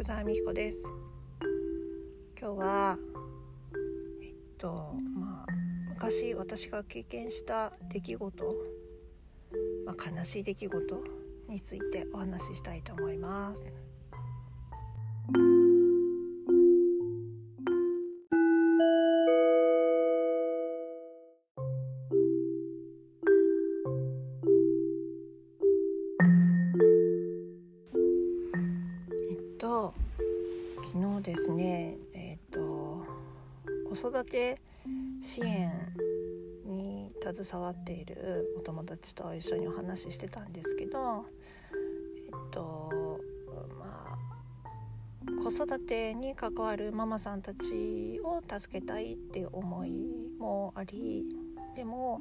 福沢美彦です。今日はえっとまあ昔私が経験した出来事、まあ、悲しい出来事についてお話ししたいと思います。ですね。えっ、ー、と子育て支援に携わっているお友達と一緒にお話ししてたんですけどえっとまあ子育てに関わるママさんたちを助けたいっていう思いもありでも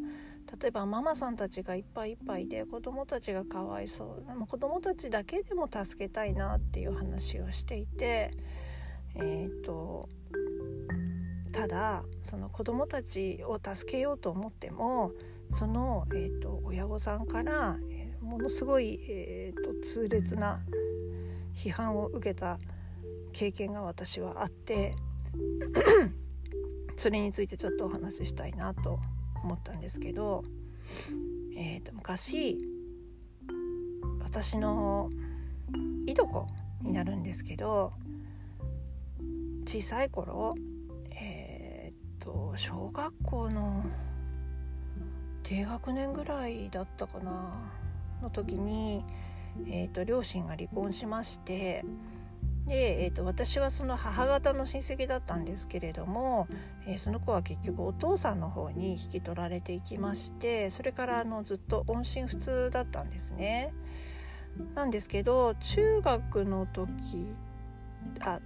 例えばママさんたちがいっぱいいっぱいで子どもたちがかわいそう子どもたちだけでも助けたいなっていう話をしていてえーと、ただその子どもたちを助けようと思ってもその、えーと、親御さんから、えー、ものすごい、えーと、と痛烈な批判を受けた経験が私はあって それについてちょっとお話ししたいなと思ったんですけど、えー、と昔私のいとこになるんですけど小さい頃えー、っと小学校の低学年ぐらいだったかなの時に、えー、っと両親が離婚しましてで、えーと、私はその母方の親戚だったんですけれども、えー、その子は結局お父さんの方に引き取られていきましてそれからあのずっと音信不通だったんですね。なんですけど中学の時あ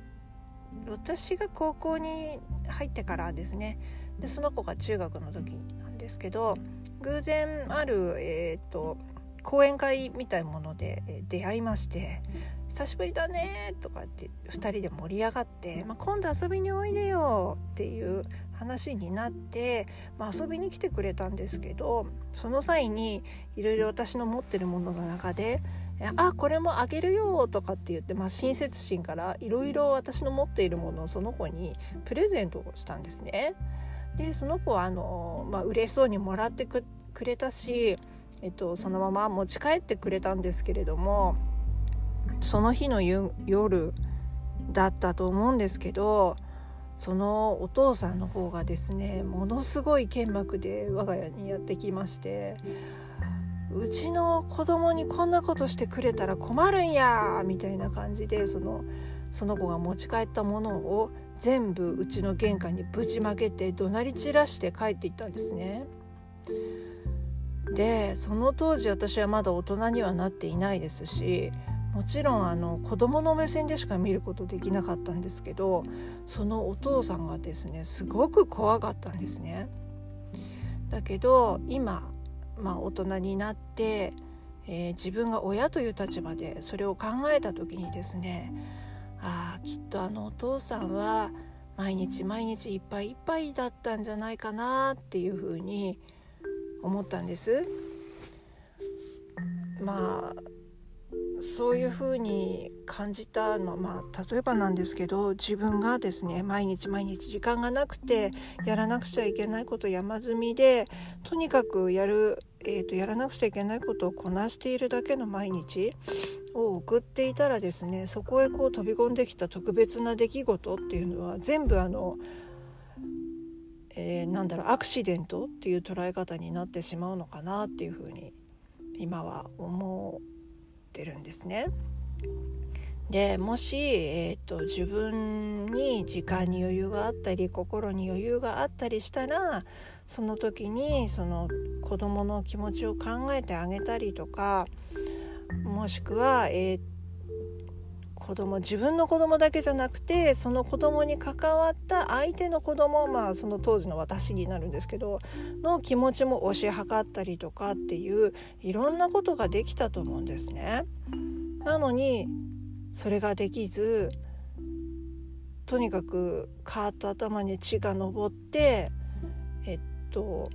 私が高校に入ってからですね。でその子が中学の時なんですけど偶然ある、えーと、講演会みたいもので、え出会いまして「久しぶりだね」とかって2人で盛り上がって「まあ、今度遊びにおいでよ」っていう話になって、まあ、遊びに来てくれたんですけどその際にいろいろ私の持ってるものの中で「あこれもあげるよ」とかって言って、まあ、親切心からいろいろ私の持っているものをその子にプレゼントをしたんですね。でその子はあの、まあ嬉しそうにもらってくれたし、えっと、そのまま持ち帰ってくれたんですけれどもその日の夜だったと思うんですけどそのお父さんの方がですねものすごい剣幕で我が家にやってきまして。うちの子供にこんなことしてくれたら困るんやみたいな感じでそのその子が持ち帰ったものを全部うちの玄関にぶちまけて怒鳴り散らして帰っていったんですね。でその当時私はまだ大人にはなっていないですしもちろんあの子供の目線でしか見ることできなかったんですけどそのお父さんがですねすごく怖かったんですね。だけど今まあ、大人になって、えー、自分が親という立場でそれを考えた時にですねああきっとあのお父さんは毎日毎日いっぱいいっぱいだったんじゃないかなっていうふうに思ったんです。まあそういうふうに感じたのまあ例えばなんですけど自分がですね毎日毎日時間がなくてやらなくちゃいけないこと山積みでとにかくやる、えーと、やらなくちゃいけないことをこなしているだけの毎日を送っていたらですねそこへこう飛び込んできた特別な出来事っていうのは全部あの、えー、なんだろうアクシデントっていう捉え方になってしまうのかなっていうふうに今は思う。ってるんですね。でもし、えーと、自分に時間に余裕があったり心に余裕があったりしたらその時にその子どもの気持ちを考えてあげたりとかもしくは、えー、子供自分の子供だけじゃなくてその子供に関わった相手の子供まあその当時の私になるんですけどの気持ちも推し量ったりとかっていういろんなことができたと思うんですね。なのにそれができずとにかくカーッと頭に血が上ってえっと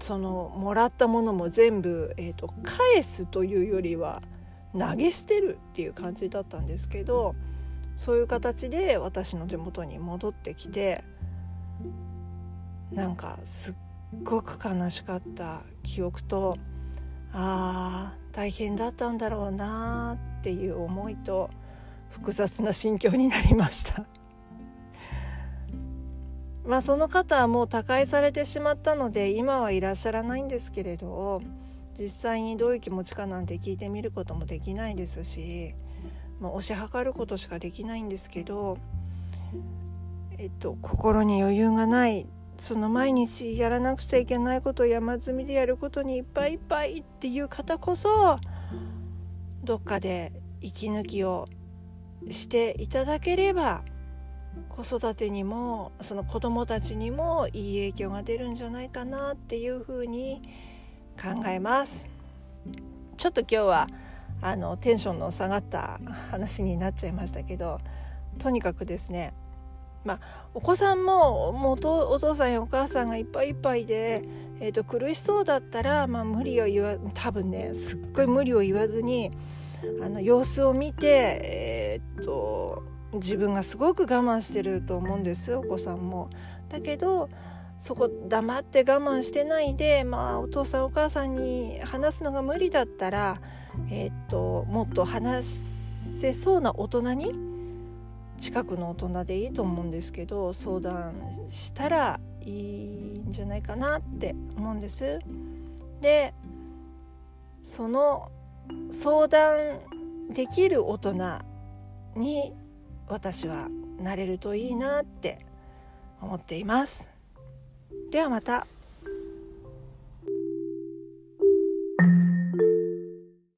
そのもらったものも全部、えっと、返すというよりは投げ捨てるっていう感じだったんですけどそういう形で私の手元に戻ってきてなんかすっごく悲しかった記憶とあー大変だったんだろうなっていう思いと複雑な心境になりました。まあその方はもう他界されてしまったので今はいらっしゃらないんですけれど実際にどういう気持ちかなんて聞いてみることもできないですし、まあ、推し量ることしかできないんですけどえっと心に余裕がないその毎日やらなくちゃいけないことを山積みでやることにいっぱいいっぱいっていう方こそどっかで息抜きをしていただければ子育てにもその子どもたちにもいい影響が出るんじゃないかなっていうふうに思います考えますちょっと今日はあのテンションの下がった話になっちゃいましたけどとにかくですねまあ、お子さんももうお父さんやお母さんがいっぱいいっぱいで、えーと、苦しそうだったら、まあ、無理を言わ多分ねすっごい無理を言わずにあの様子を見て、えーと自分がすごく我慢してると思うんですお子さんも。だけどそこ黙って我慢してないで、まあ、お父さんお母さんに話すのが無理だったら、えーと、もっと話せそうな大人に近くの大人でいいと思うんですけど相談したらいいんじゃないかなって思うんです。でその相談できる大人に私はなれるといいなって思っています。ではまた。